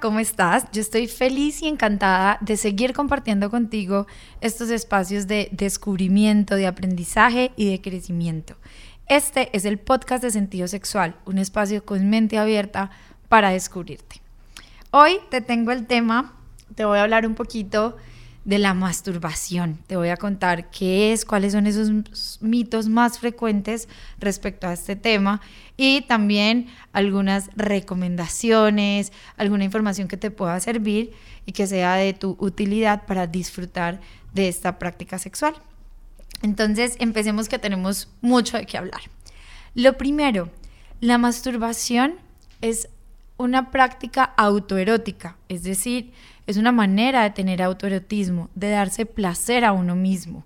¿Cómo estás? Yo estoy feliz y encantada de seguir compartiendo contigo estos espacios de descubrimiento, de aprendizaje y de crecimiento. Este es el podcast de sentido sexual, un espacio con mente abierta para descubrirte. Hoy te tengo el tema, te voy a hablar un poquito de la masturbación. Te voy a contar qué es, cuáles son esos mitos más frecuentes respecto a este tema y también algunas recomendaciones, alguna información que te pueda servir y que sea de tu utilidad para disfrutar de esta práctica sexual. Entonces, empecemos que tenemos mucho de qué hablar. Lo primero, la masturbación es una práctica autoerótica, es decir, es una manera de tener autoerotismo, de darse placer a uno mismo.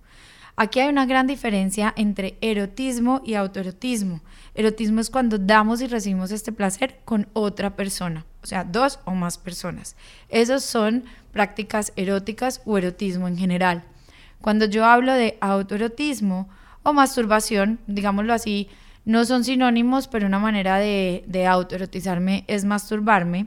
Aquí hay una gran diferencia entre erotismo y autoerotismo. Erotismo es cuando damos y recibimos este placer con otra persona, o sea, dos o más personas. Esos son prácticas eróticas o erotismo en general. Cuando yo hablo de autoerotismo o masturbación, digámoslo así, no son sinónimos, pero una manera de, de autoerotizarme es masturbarme.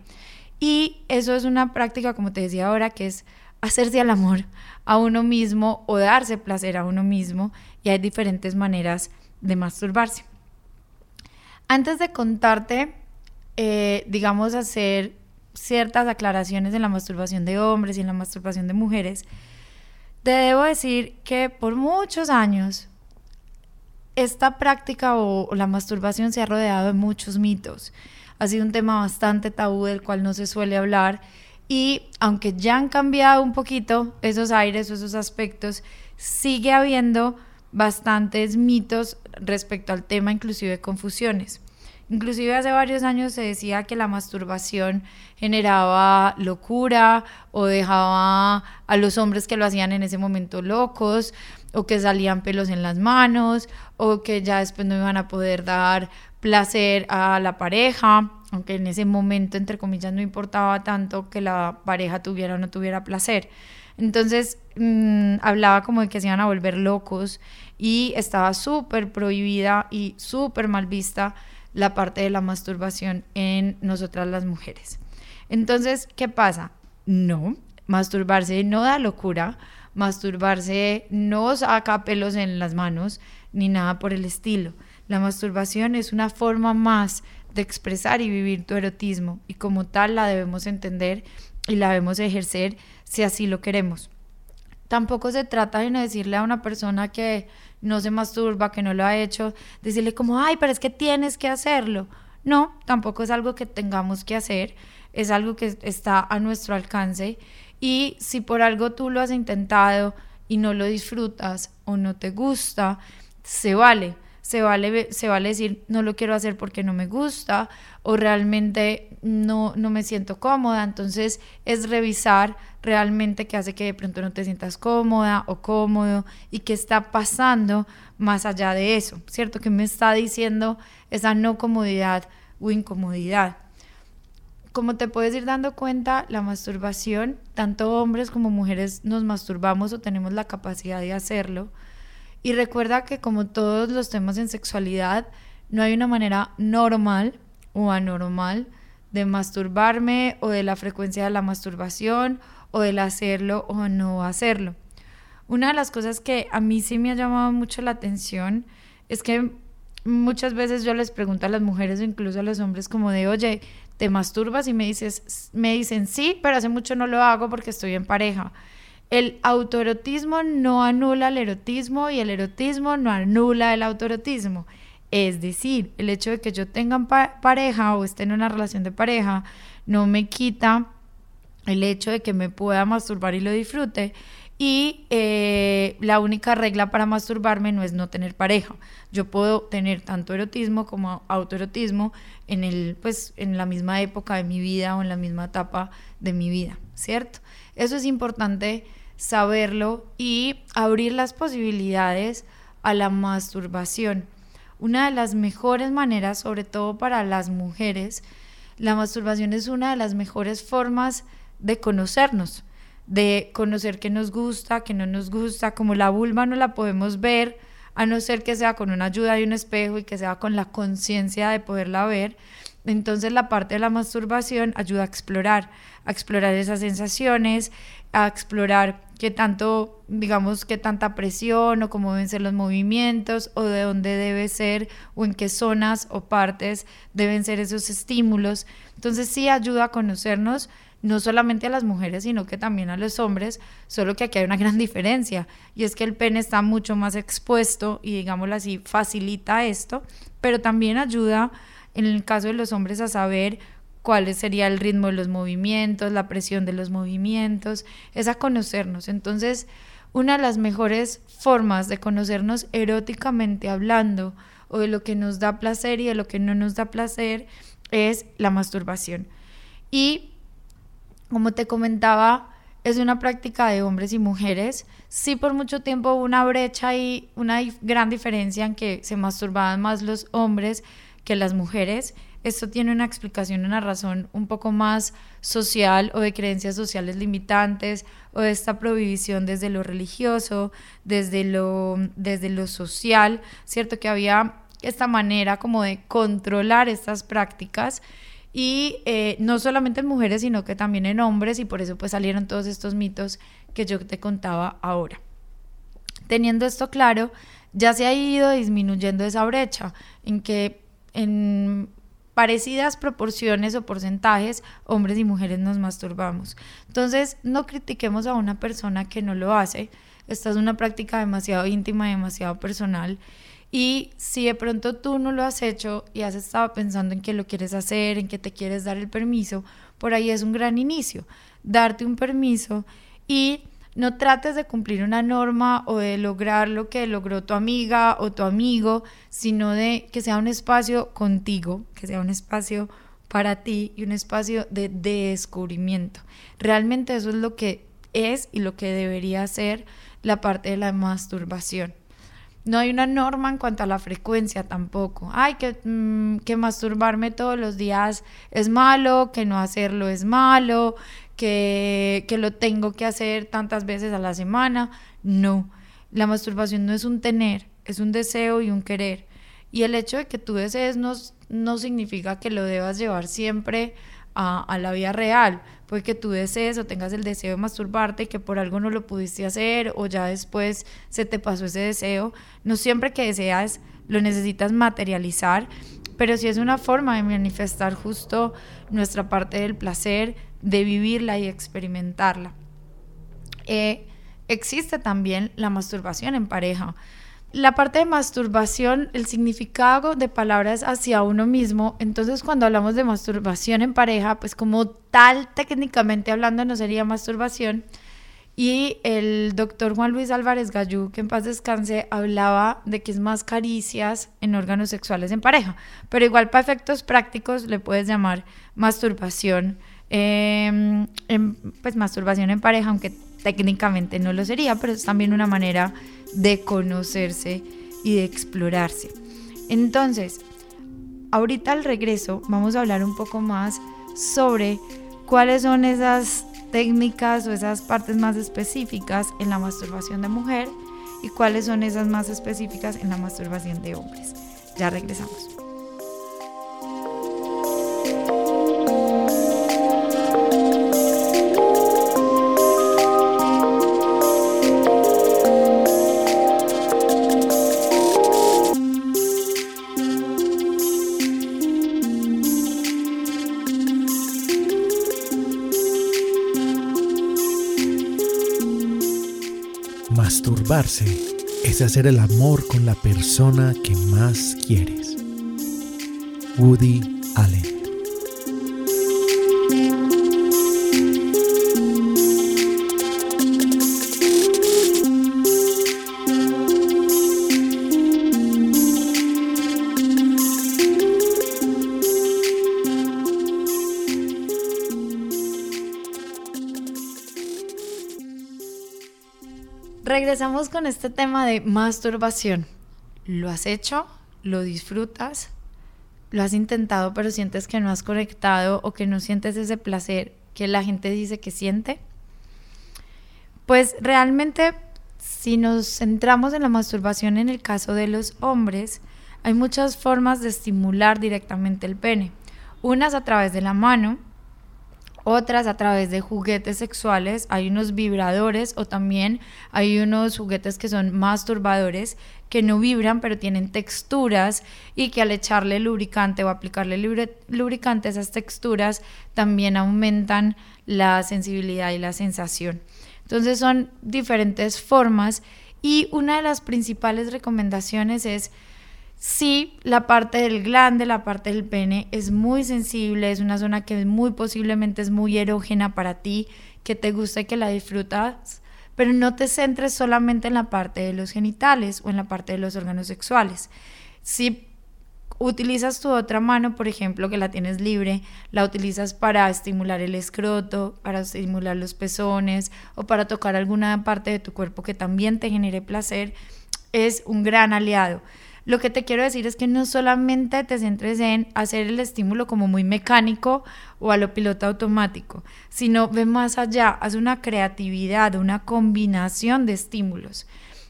Y eso es una práctica, como te decía ahora, que es hacerse al amor a uno mismo o darse placer a uno mismo. Y hay diferentes maneras de masturbarse. Antes de contarte, eh, digamos, hacer ciertas aclaraciones en la masturbación de hombres y en la masturbación de mujeres, te debo decir que por muchos años esta práctica o, la masturbación se ha rodeado de muchos mitos. Ha sido un tema bastante tabú del cual no se suele hablar y aunque ya han cambiado un poquito esos aires o esos aspectos, sigue habiendo bastantes mitos respecto al tema, inclusive confusiones. Inclusive hace varios años se decía que la masturbación generaba locura o dejaba a los hombres que lo hacían en ese momento locos o que salían pelos en las manos o que ya después no iban a poder dar placer a la pareja, aunque en ese momento, entre comillas, no importaba tanto que la pareja tuviera o no tuviera placer. Entonces mm, hablaba como de que se iban a volver locos y estaba súper prohibida y súper mal vista la parte de la masturbación en nosotras las mujeres. Entonces, ¿qué pasa? No, masturbarse no da locura, masturbarse no saca pelos en las manos ni nada por el estilo. La masturbación es una forma más de expresar y vivir tu erotismo y como tal la debemos entender y la debemos ejercer si así lo queremos. Tampoco se trata de decirle a una persona que no se masturba, que no lo ha hecho, decirle como, ay, pero es que tienes que hacerlo. No, tampoco es algo que tengamos que hacer, es algo que está a nuestro alcance y si por algo tú lo has intentado y no lo disfrutas o no te gusta, se vale se vale, se vale decir no lo quiero hacer porque no me gusta o realmente no, no me siento cómoda. Entonces es revisar realmente qué hace que de pronto no te sientas cómoda o cómodo y qué está pasando más allá de eso, ¿cierto? Que me está diciendo esa no comodidad o incomodidad. Como te puedes ir dando cuenta, la masturbación, tanto hombres como mujeres nos masturbamos o tenemos la capacidad de hacerlo y recuerda que como todos los temas en sexualidad, no hay una manera normal o anormal de masturbarme o de la frecuencia de la masturbación o del hacerlo o no hacerlo. Una de las cosas que a mí sí me ha llamado mucho la atención es que muchas veces yo les pregunto a las mujeres o incluso a los hombres como de, oye, ¿te masturbas? Y me, dices, me dicen, sí, pero hace mucho no lo hago porque estoy en pareja. El autoerotismo no anula el erotismo y el erotismo no anula el autoerotismo. Es decir, el hecho de que yo tenga pareja o esté en una relación de pareja no me quita el hecho de que me pueda masturbar y lo disfrute Y eh, la única regla para masturbarme no es no tener pareja. Yo puedo tener tanto erotismo como autoerotismo en, el, pues, en la misma época de mi vida o en la misma etapa de mi vida, ¿cierto? Eso es importante saberlo y abrir las posibilidades a la masturbación. Una de las mejores maneras, sobre todo para las mujeres, la masturbación es una de las mejores formas de conocernos de conocer qué nos gusta, qué no nos gusta, como la vulva no la podemos ver, a no ser que sea con una ayuda de un espejo y que sea con la conciencia de poderla ver. Entonces la parte de la masturbación ayuda a explorar, a explorar esas sensaciones, a explorar qué tanto, digamos, qué tanta presión o cómo deben ser los movimientos o de dónde debe ser o en qué zonas o partes deben ser esos estímulos. Entonces sí ayuda a conocernos no solamente a las mujeres, sino que también a los hombres, solo que aquí hay una gran diferencia, y es que el pene está mucho más expuesto y digámoslo así, facilita esto, pero también ayuda en el caso de los hombres a saber cuál sería el ritmo de los movimientos, la presión de los movimientos, es a conocernos. Entonces, una de las mejores formas de conocernos eróticamente hablando o de lo que nos da placer y de lo que no nos da placer es la masturbación. Y como te comentaba, es una práctica de hombres y mujeres. Sí, por mucho tiempo hubo una brecha y una gran diferencia en que se masturbaban más los hombres que las mujeres. Esto tiene una explicación, una razón un poco más social o de creencias sociales limitantes o de esta prohibición desde lo religioso, desde lo, desde lo social, ¿cierto? Que había esta manera como de controlar estas prácticas y eh, no solamente en mujeres, sino que también en hombres, y por eso pues salieron todos estos mitos que yo te contaba ahora. Teniendo esto claro, ya se ha ido disminuyendo esa brecha en que en parecidas proporciones o porcentajes, hombres y mujeres nos masturbamos. Entonces, no critiquemos a una persona que no lo hace. Esta es una práctica demasiado íntima, demasiado personal y si de pronto tú no lo has hecho y has estado pensando en que lo quieres hacer, en que te quieres dar el permiso, por ahí es un gran inicio. Darte un permiso y no trates de cumplir una norma o de lograr lo que logró tu amiga o tu amigo, sino de que sea un espacio contigo, que sea un espacio para ti y un espacio de descubrimiento. Realmente eso es lo que es y lo que debería ser la parte de la masturbación. No hay una norma en cuanto a la frecuencia tampoco. Ay, que, mm, que masturbarme todos los días es malo, que no hacerlo es malo, que, que lo tengo que hacer tantas veces a la semana. No, la masturbación no es un tener, es un deseo y un querer. Y el hecho de que tú desees no, no significa que lo debas llevar siempre a, la vida real. Puede que tú desees o tengas el deseo de masturbarte y que por algo no lo pudiste hacer o ya después se te pasó ese deseo. No siempre que deseas lo necesitas materializar, pero sí es una forma de manifestar justo nuestra parte del placer, de vivirla y experimentarla. Eh, existe también la masturbación en pareja. La parte de masturbación, el significado de palabras hacia uno mismo, entonces cuando hablamos de masturbación en pareja, pues como tal técnicamente hablando no sería masturbación. Y el doctor Juan Luis Álvarez Gallú, que en paz descanse, hablaba de que es más caricias en órganos sexuales en pareja. Pero igual para efectos prácticos le puedes llamar masturbación, em, pues masturbación en pareja, aunque técnicamente no lo sería, pero es también una manera de conocerse y de explorarse. Entonces, ahorita al regreso vamos a hablar un poco más sobre cuáles son esas técnicas o esas partes más específicas en la masturbación de mujer y cuáles son esas más específicas en la masturbación de hombres. Ya regresamos. Es hacer el amor con la persona que más quieres. Woody Allen regresamos con este tema de masturbación. ¿Lo has hecho? ¿Lo disfrutas? ¿Lo has intentado pero sientes que no has conectado o que no sientes ese placer que la gente dice que siente? Pues realmente si nos centramos en la masturbación en el caso de los hombres, hay muchas formas de estimular directamente el pene. Unas a través de la mano, otras a través de juguetes sexuales, hay unos vibradores o también hay unos juguetes que son masturbadores que no vibran pero tienen texturas y que al echarle lubricante o aplicarle lubricante esas texturas también aumentan la sensibilidad y la sensación. Entonces son diferentes formas y una de las principales recomendaciones es si la parte del glande, la parte del pene es muy sensible, es una zona que muy posiblemente es muy erógena para ti, que te gusta y que la disfrutas, pero no te centres solamente en la parte de los genitales o en la parte de los órganos sexuales. Si utilizas tu otra mano, por ejemplo, que la tienes libre, la utilizas para estimular el escroto, para estimular los pezones o para tocar alguna parte de tu cuerpo que también te genere placer, es un gran aliado. Lo que te quiero decir es que no solamente te centres en hacer el estímulo como muy mecánico o a lo piloto automático, sino ve más allá, haz una creatividad, una combinación de estímulos.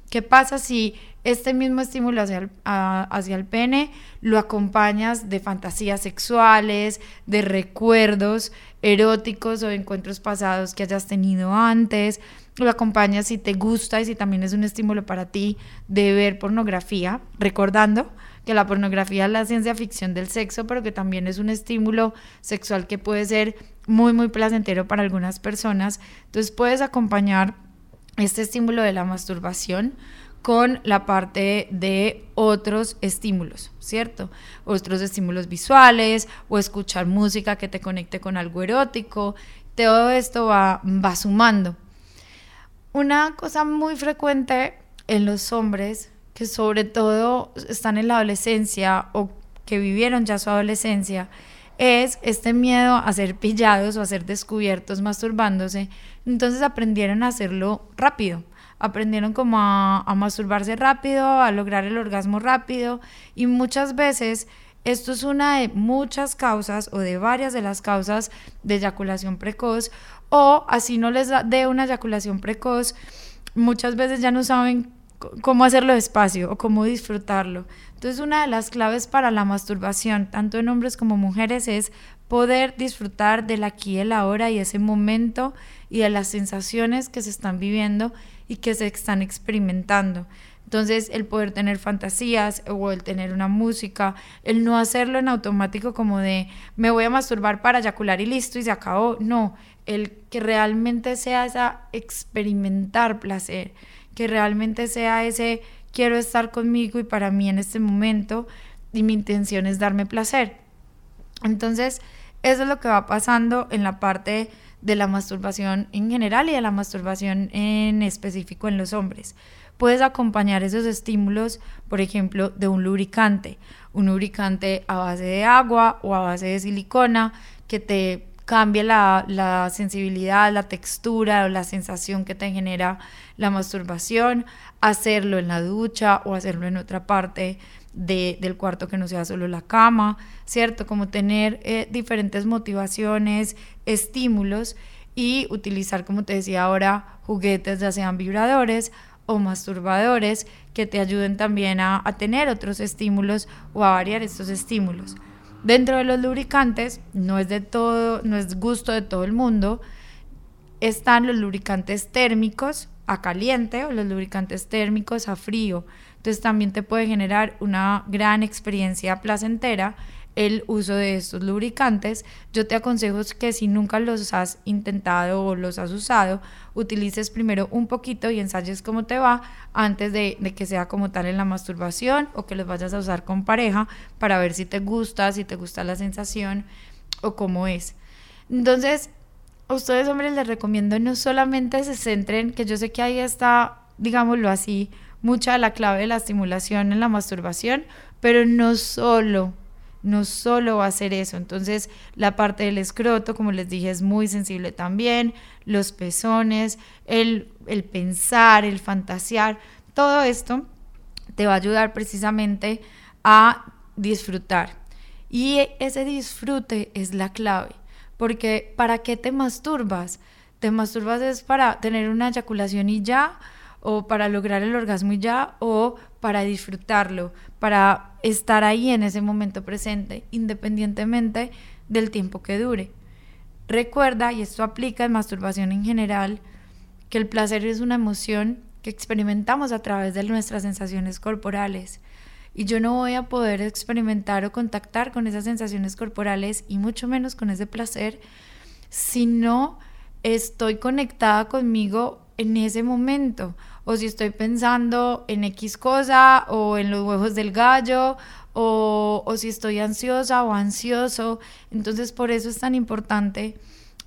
¿Qué pasa si este mismo estímulo hacia el, hacia el pene lo acompañas de fantasías sexuales, de recuerdos eróticos o encuentros pasados que hayas tenido antes? Lo acompañas si te gusta y si también es un estímulo para ti de ver pornografía, recordando que la pornografía es la ciencia ficción del sexo, pero que también es un estímulo sexual que puede ser muy, muy placentero para algunas personas. Entonces puedes acompañar este estímulo de la masturbación con la parte de otros estímulos, ¿cierto? Otros estímulos visuales o escuchar música que te conecte con algo erótico. Todo esto va, va sumando. Una cosa muy frecuente en los hombres que sobre todo están en la adolescencia o que vivieron ya su adolescencia es este miedo a ser pillados o a ser descubiertos masturbándose. Entonces aprendieron a hacerlo rápido aprendieron como a, masturbarse rápido, a lograr el orgasmo rápido y muchas veces esto es una de muchas causas o de varias de las causas de eyaculación precoz o así no les dé una eyaculación precoz, muchas veces ya no saben cómo hacerlo despacio o cómo disfrutarlo. Entonces una de las claves para la masturbación, tanto en hombres como mujeres, es poder disfrutar del aquí y el ahora y ese momento y de las sensaciones que se están viviendo y que se están experimentando. Entonces, el poder tener fantasías o el tener una música, el no hacerlo en automático como de me voy a masturbar para eyacular y listo y se acabó. No, el que realmente sea esa experimentar placer, que realmente sea ese quiero estar conmigo y para mí en este momento y mi intención es darme placer. Entonces, eso es lo que va pasando en la parte de la masturbación en general y de la masturbación en específico en los hombres. Puedes acompañar esos estímulos, por ejemplo, de un lubricante, un lubricante a base de agua o a base de silicona que te cambie la, la sensibilidad, la textura o la sensación que te genera la masturbación, hacerlo en la ducha o hacerlo en otra parte del cuarto que no sea solo la cama, ¿cierto? Como tener eh, diferentes motivaciones, estímulos y utilizar, como te decía ahora, juguetes, ya sean vibradores o masturbadores, que te ayuden también a, a tener otros estímulos o a variar estos estímulos. Dentro de los lubricantes, no es de todo, no es gusto de todo el mundo, están los lubricantes térmicos a caliente o los lubricantes térmicos a frío. Entonces también te puede generar una gran experiencia placentera el uso de estos lubricantes. Yo te aconsejo que si nunca los has intentado o los has usado, utilices primero un poquito y ensayes cómo te va antes de, que sea como tal en la masturbación o que los vayas a usar con pareja para ver si te gusta, si te gusta la sensación o cómo es. Entonces, a ustedes hombres les recomiendo no solamente se centren, que yo sé que ahí está, digámoslo así, mucha la clave de la estimulación en la masturbación, pero no solo no solo va a ser eso. Entonces, la parte del escroto, como les dije, es muy sensible también, los pezones, el, el pensar, el fantasear, todo esto te va a ayudar precisamente a disfrutar. Y ese disfrute es la clave, porque ¿para qué te masturbas? ¿Te masturbas es para tener una eyaculación y ya? ¿O para lograr el orgasmo ya? ¿O para disfrutarlo? Para estar ahí en ese momento presente, independientemente del tiempo que dure. Recuerda, y esto aplica en masturbación en general, que el placer es una emoción que experimentamos a través de nuestras sensaciones corporales. Y yo no voy a poder experimentar o contactar con esas sensaciones corporales y mucho menos con ese placer si no estoy conectada conmigo en ese momento o si estoy pensando en X cosa o en los huevos del gallo o, o si estoy ansiosa o ansioso. Entonces por eso es tan importante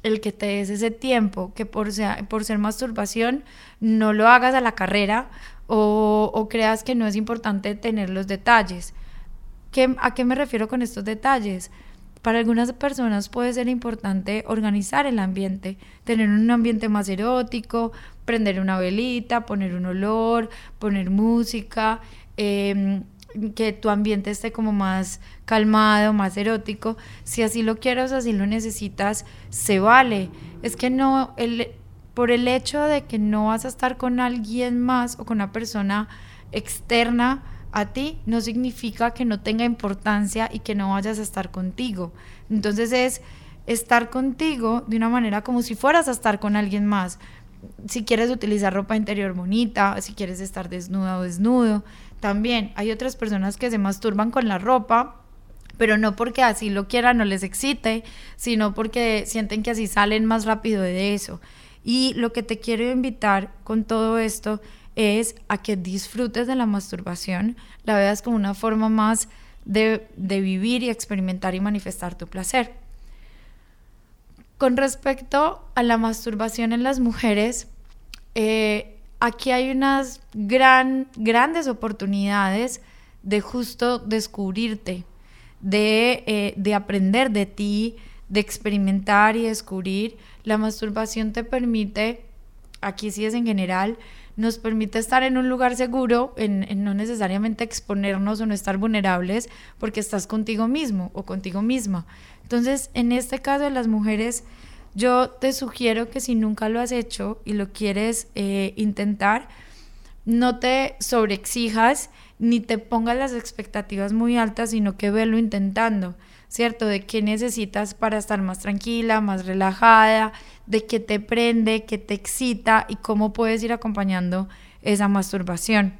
el que te des ese tiempo, que por ser, por ser masturbación no lo hagas a la carrera o, o creas que no es importante tener los detalles. ¿Qué, ¿A qué me refiero con estos detalles? Para algunas personas puede ser importante organizar el ambiente, tener un ambiente más erótico, prender una velita, poner un olor, poner música, eh, que tu ambiente esté como más calmado, más erótico. Si así lo quieres, así lo necesitas, se vale. Es que no, el, por el hecho de que no vas a estar con alguien más o con una persona externa a ti, no significa que no tenga importancia y que no vayas a estar contigo. Entonces es estar contigo de una manera como si fueras a estar con alguien más. Si quieres utilizar ropa interior bonita, si quieres estar desnuda o desnudo, también hay otras personas que se masturban con la ropa, pero no porque así lo quieran o les excite, sino porque sienten que así salen más rápido de eso. Y lo que te quiero invitar con todo esto es a que disfrutes de la masturbación, la veas como una forma más de, de vivir y experimentar y manifestar tu placer. Con respecto a la masturbación en las mujeres, eh, aquí hay unas gran, grandes oportunidades de justo descubrirte, de, eh, de aprender de ti, de experimentar y descubrir. La masturbación te permite, aquí sí es en general, nos permite estar en un lugar seguro, en, no necesariamente exponernos o no estar vulnerables, porque estás contigo mismo o contigo misma. Entonces, en este caso de las mujeres, yo te sugiero que si nunca lo has hecho y lo quieres eh, intentar, no te sobreexijas ni te pongas las expectativas muy altas, sino que velo intentando, ¿cierto? De qué necesitas para estar más tranquila, más relajada, de qué te prende, qué te excita y cómo puedes ir acompañando esa masturbación.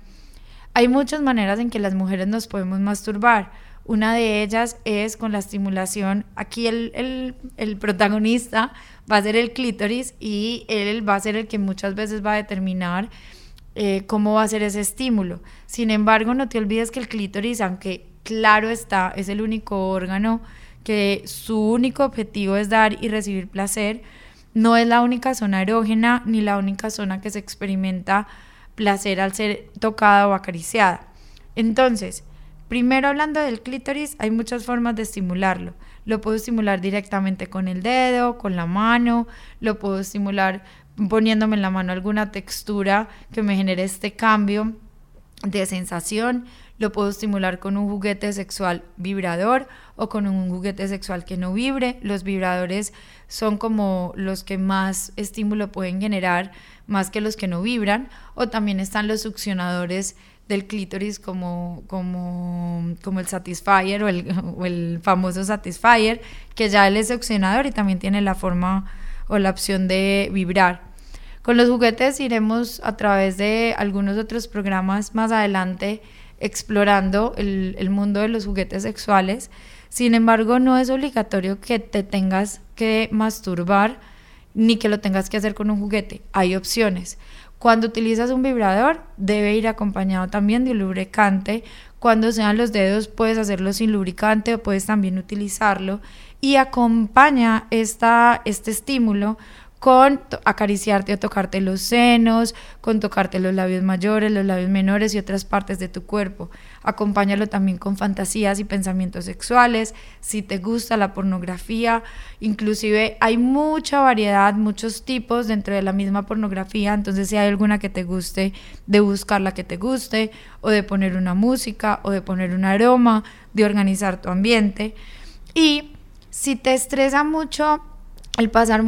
Hay muchas maneras en que las mujeres nos podemos masturbar una de ellas es con la estimulación. Aquí el, protagonista va a ser el clítoris y él va a ser el que muchas veces va a determinar eh, cómo va a ser ese estímulo. Sin embargo, no te olvides que el clítoris, aunque claro está, es el único órgano que su único objetivo es dar y recibir placer, no es la única zona erógena ni la única zona que se experimenta placer al ser tocada o acariciada. Entonces, Primero hablando del clítoris, hay muchas formas de estimularlo. Lo puedo estimular directamente con el dedo, con la mano, lo puedo estimular poniéndome en la mano alguna textura que me genere este cambio de sensación. Lo puedo estimular con un juguete sexual vibrador o con un juguete sexual que no vibre. Los vibradores son como los que más estímulo pueden generar, más que los que no vibran. O también están los succionadores del clítoris como, como, como el Satisfyer o el, o el famoso Satisfyer, que ya él es succionador y también tiene la forma o la opción de vibrar. Con los juguetes iremos a través de algunos otros programas más adelante explorando el, mundo de los juguetes sexuales. Sin embargo, no es obligatorio que te tengas que masturbar ni que lo tengas que hacer con un juguete. Hay opciones. Cuando utilizas un vibrador, debe ir acompañado también de un lubricante. Cuando sean los dedos, puedes hacerlo sin lubricante o puedes también utilizarlo. Y acompaña esta, este estímulo con acariciarte o tocarte los senos, con tocarte los labios mayores, los labios menores y otras partes de tu cuerpo. Acompáñalo también con fantasías y pensamientos sexuales, si te gusta la pornografía, inclusive hay mucha variedad, muchos tipos dentro de la misma pornografía, entonces si hay alguna que te guste, de buscar la que te guste, o de poner una música, o de poner un aroma, de organizar tu ambiente. Y si te estresa mucho el pasar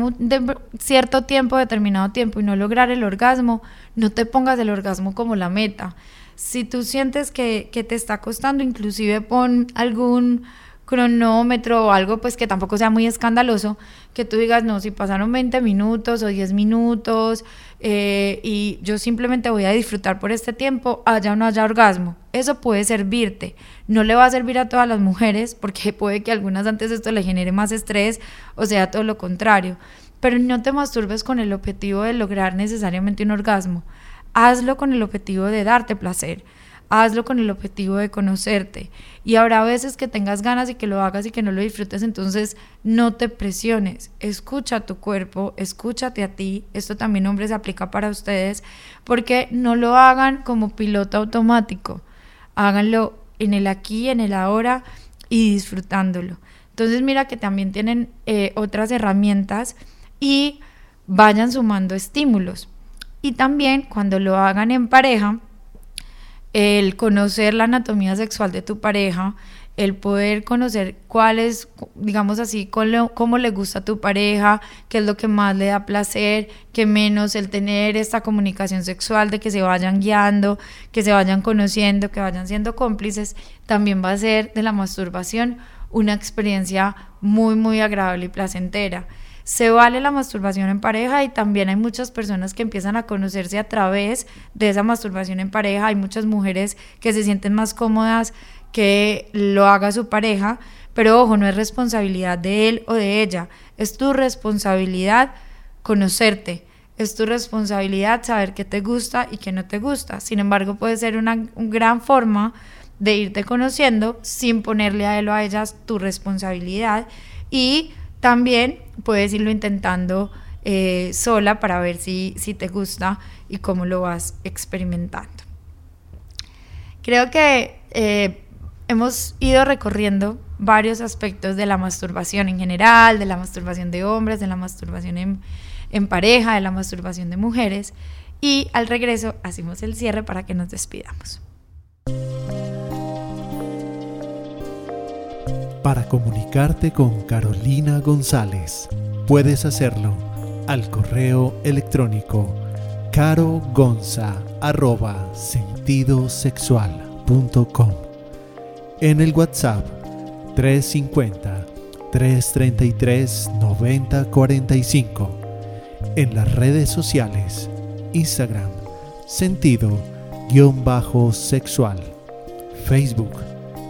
cierto tiempo, determinado tiempo y no lograr el orgasmo, no te pongas el orgasmo como la meta. Si tú sientes que, que te está costando, inclusive pon algún cronómetro o algo pues que tampoco sea muy escandaloso, que tú digas, no, si pasaron 20 minutos o 10 minutos eh, y yo simplemente voy a disfrutar por este tiempo, haya o no haya orgasmo. Eso puede servirte. No le va a servir a todas las mujeres porque puede que algunas antes esto le genere más estrés o sea todo lo contrario. Pero no te masturbes con el objetivo de lograr necesariamente un orgasmo. Hazlo con el objetivo de darte placer hazlo con el objetivo de conocerte. Y habrá veces que tengas ganas y que lo hagas y que no lo disfrutes, entonces no te presiones, escucha tu cuerpo, escúchate a ti, esto también hombres aplica para ustedes, porque no lo hagan como piloto automático, háganlo en el aquí, en el ahora y disfrutándolo. Entonces mira que también tienen eh, otras herramientas y vayan sumando estímulos. Y también cuando lo hagan en pareja, el conocer la anatomía sexual de tu pareja, el poder conocer cuál es, digamos así, cómo le gusta a tu pareja, qué es lo que más le da placer, qué menos, el tener esta comunicación sexual de que se vayan guiando, que se vayan conociendo, que vayan siendo cómplices, también va a ser de la masturbación una experiencia muy, muy agradable y placentera se vale la masturbación en pareja y también hay muchas personas que empiezan a conocerse a través de esa masturbación en pareja. Hay muchas mujeres que se sienten más cómodas que lo haga su pareja, pero ojo, no es responsabilidad de él o de ella, es tu responsabilidad conocerte. Es tu responsabilidad saber qué te gusta y qué no te gusta. Sin embargo, puede ser una, gran forma de irte conociendo sin ponerle a él o a ellas tu responsabilidad y también puedes irlo intentando eh, sola para ver si, si te gusta y cómo lo vas experimentando. Creo que eh, hemos ido recorriendo varios aspectos de la masturbación en general, de la masturbación de hombres, de la masturbación en, en pareja, de la masturbación de mujeres. Y al regreso hacemos el cierre para que nos despidamos. Para comunicarte con Carolina González, puedes hacerlo al correo electrónico carogonza.sentidosexual.com en el WhatsApp 350 333 9045 en las redes sociales Instagram sentido-sexual Facebook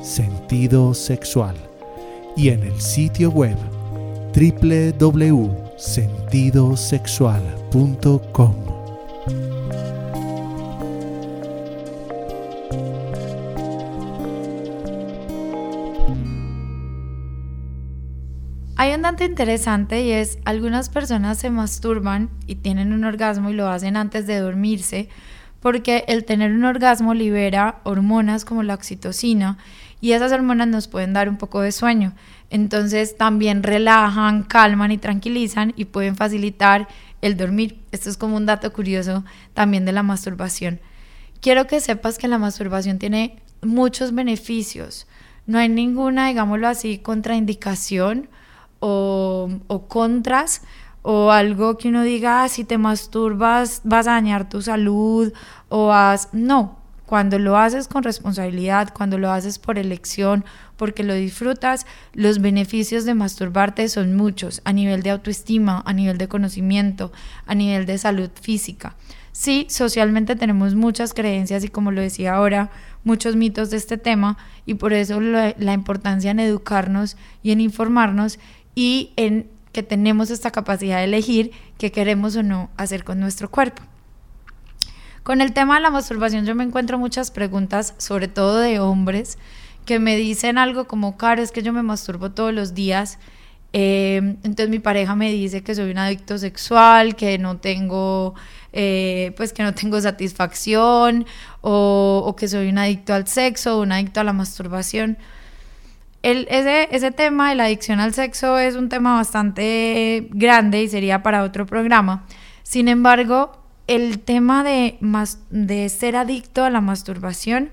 sentido sexual y en el sitio web www.sentidosexual.com. Hay un dato interesante y es algunas personas se masturban y tienen un orgasmo y lo hacen antes de dormirse porque el tener un orgasmo libera hormonas como la oxitocina y esas hormonas nos pueden dar un poco de sueño. Entonces también relajan, calman y tranquilizan y pueden facilitar el dormir. Esto es como un dato curioso también de la masturbación. Quiero que sepas que la masturbación tiene muchos beneficios. No hay ninguna, digámoslo así, contraindicación o, contras o algo que uno diga, ah, si te masturbas vas a dañar tu salud o vas... No, cuando lo haces con responsabilidad, cuando lo haces por elección, porque lo disfrutas, los beneficios de masturbarte son muchos, a nivel de autoestima, a nivel de conocimiento, a nivel de salud física. Sí, socialmente tenemos muchas creencias y como lo decía ahora, muchos mitos de este tema y por eso la importancia en educarnos y en informarnos y en que tenemos esta capacidad de elegir qué queremos o no hacer con nuestro cuerpo. Con el tema de la masturbación yo me encuentro muchas preguntas, sobre todo de hombres, que me dicen algo como, Caro, es que yo me masturbo todos los días Eh, entonces mi pareja me dice que soy un adicto sexual, que no tengo, eh, pues que no tengo satisfacción o, que soy un adicto al sexo un adicto a la masturbación. Ese, ese tema de la adicción al sexo es un tema bastante grande y sería para otro programa. Sin embargo, el tema de, ser adicto a la masturbación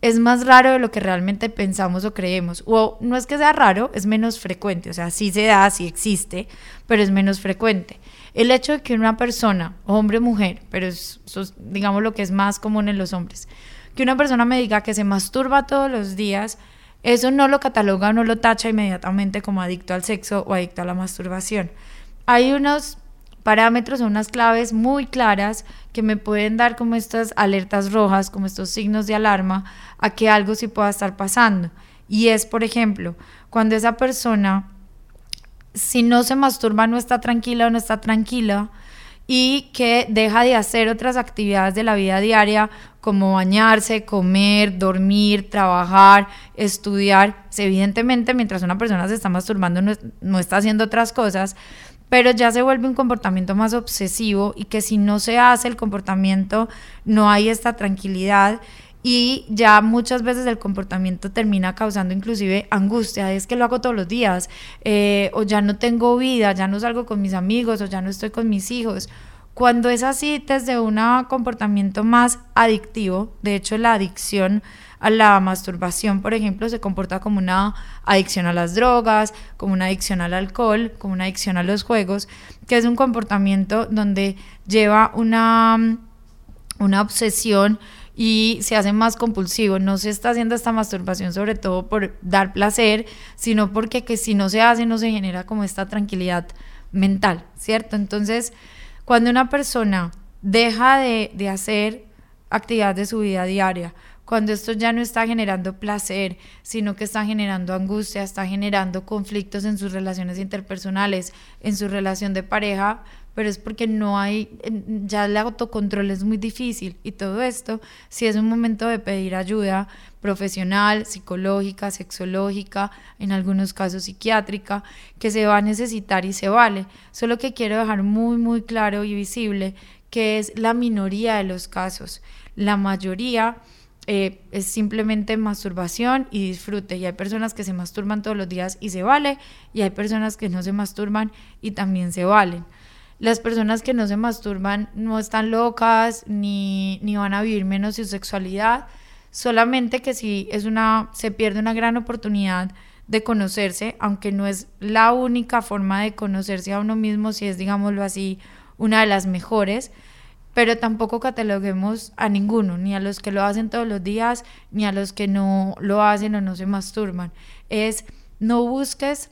es más raro de lo que realmente pensamos o creemos. O no es que sea raro, es menos frecuente. O sea, sí se da, sí existe, pero es menos frecuente. El hecho de que una persona, hombre o mujer, pero digamos lo que es más común en los hombres, que una persona me diga que se masturba todos los días, eso no lo cataloga no lo tacha inmediatamente como adicto al sexo o adicto a la masturbación. Hay unos parámetros o unas claves muy claras que me pueden dar como estas alertas rojas, como estos signos de alarma a que algo sí pueda estar pasando. Y es, por ejemplo, cuando esa persona, si no se masturba, no está tranquila o no está tranquila, y que deja de hacer otras actividades de la vida diaria como bañarse, comer, dormir, trabajar, estudiar. Evidentemente, mientras una persona se está masturbando no, no, está haciendo otras cosas, pero ya se vuelve un comportamiento más obsesivo y que si no se hace el comportamiento no hay esta tranquilidad y ya muchas veces el comportamiento termina causando inclusive angustia, es que lo hago todos los días, eh, o ya no tengo vida, ya no salgo con mis amigos, o ya no estoy con mis hijos. Cuando es así desde un comportamiento más adictivo, de hecho la adicción a la masturbación, por ejemplo, se comporta como una adicción a las drogas, como una adicción al alcohol, como una adicción a los juegos, que es un comportamiento donde lleva una, una obsesión y se hace más compulsivo. No se está haciendo esta masturbación sobre todo por dar placer, sino porque que si no se hace no se genera como esta tranquilidad mental, ¿cierto? Entonces, cuando una persona deja de, de hacer actividad de su vida diaria, cuando esto ya no está generando placer, sino que está generando angustia, está generando conflictos en sus relaciones interpersonales, en su relación de pareja, pero es porque no hay, ya el autocontrol es muy difícil y todo esto, si es un momento de pedir ayuda profesional, psicológica, sexológica, en algunos casos psiquiátrica, que se va a necesitar y se vale. Solo que quiero dejar muy, muy claro y visible que es la minoría de los casos. La mayoría eh, es simplemente masturbación y disfrute. Y hay personas que se masturban todos los días y se vale, y hay personas que no se masturban y también se valen las personas que no se masturban no están locas ni, ni van a vivir menos su sexualidad, solamente que si es una, se pierde una gran oportunidad de conocerse, aunque no es la única forma de conocerse a uno mismo, si es, digámoslo así, una de las mejores, pero tampoco cataloguemos a ninguno, ni a los que lo hacen todos los días, ni a los que no lo hacen o no se masturban. Es, no busques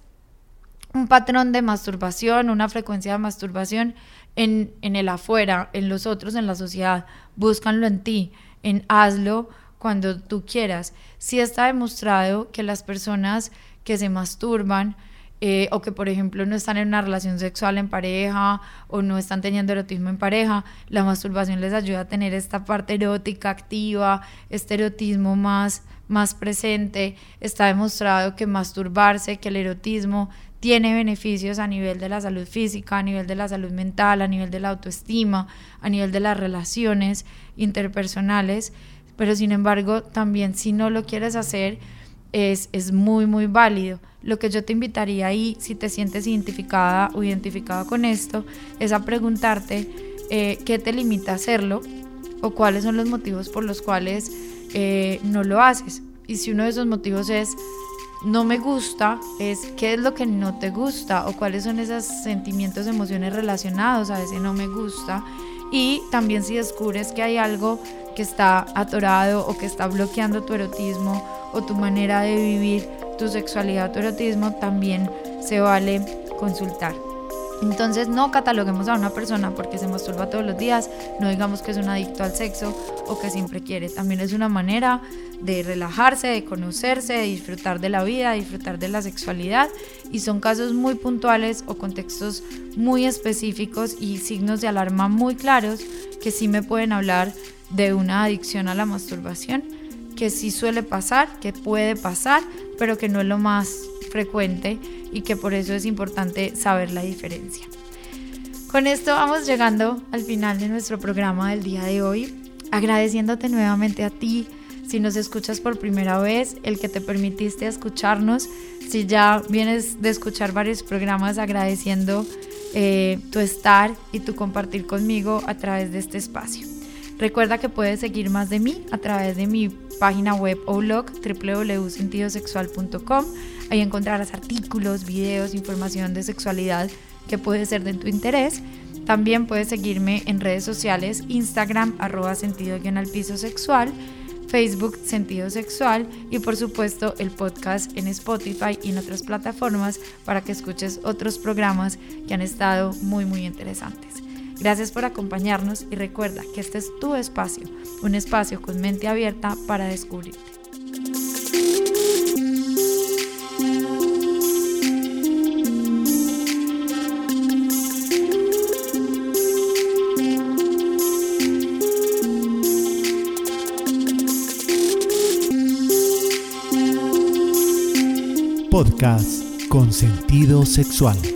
un patrón de masturbación, una frecuencia de masturbación en, en, el afuera, en los otros, en la sociedad. Búscanlo en ti, en hazlo cuando tú quieras. Si está demostrado que las personas que se masturban eh, o que por ejemplo no están en una relación sexual en pareja o no están teniendo erotismo en pareja, la masturbación les ayuda a tener esta parte erótica activa, este erotismo más, más presente. Está demostrado que masturbarse, que el erotismo tiene beneficios a nivel de la salud física, a nivel de la salud mental, a nivel de la autoestima, a nivel de las relaciones interpersonales, pero sin embargo también si no lo quieres hacer es, es muy muy válido. Lo que yo te invitaría ahí, si te sientes identificada o identificado con esto, es a preguntarte eh, qué te limita a hacerlo o cuáles son los motivos por los cuales eh, no lo haces. Y si uno de esos motivos es no me gusta es qué es lo que no te gusta o cuáles son esos sentimientos, emociones relacionados a ese no me gusta. Y también si descubres que hay algo que está atorado o que está bloqueando tu erotismo o tu manera de vivir tu sexualidad, tu erotismo, también se vale consultar. Entonces no cataloguemos a una persona porque se masturba todos los días, no digamos que es un adicto al sexo o que siempre quiere. También es una manera de relajarse, de conocerse, de disfrutar de la vida, de disfrutar de la sexualidad y son casos muy puntuales o contextos muy específicos y signos de alarma muy claros que sí me pueden hablar de una adicción a la masturbación, que sí suele pasar, que puede pasar, pero que no es lo más frecuente y que por eso es importante saber la diferencia. Con esto vamos llegando al final de nuestro programa del día de hoy, agradeciéndote nuevamente a ti si nos escuchas por primera vez, el que te permitiste escucharnos, si ya vienes de escuchar varios programas agradeciendo eh, tu estar y tu compartir conmigo a través de este espacio. Recuerda que puedes seguir más de mí a través de mi página web o blog www.sentidosexual.com. Ahí encontrarás artículos, videos, información de sexualidad que puede ser de tu interés. También puedes seguirme en redes sociales, Instagram, arroba sentido al piso sexual, Facebook Sentido Sexual y por supuesto el podcast en Spotify y en otras plataformas para que escuches otros programas que han estado muy muy interesantes. Gracias por acompañarnos y recuerda que este es tu espacio, un espacio con mente abierta para descubrirte. podcast con sentido sexual.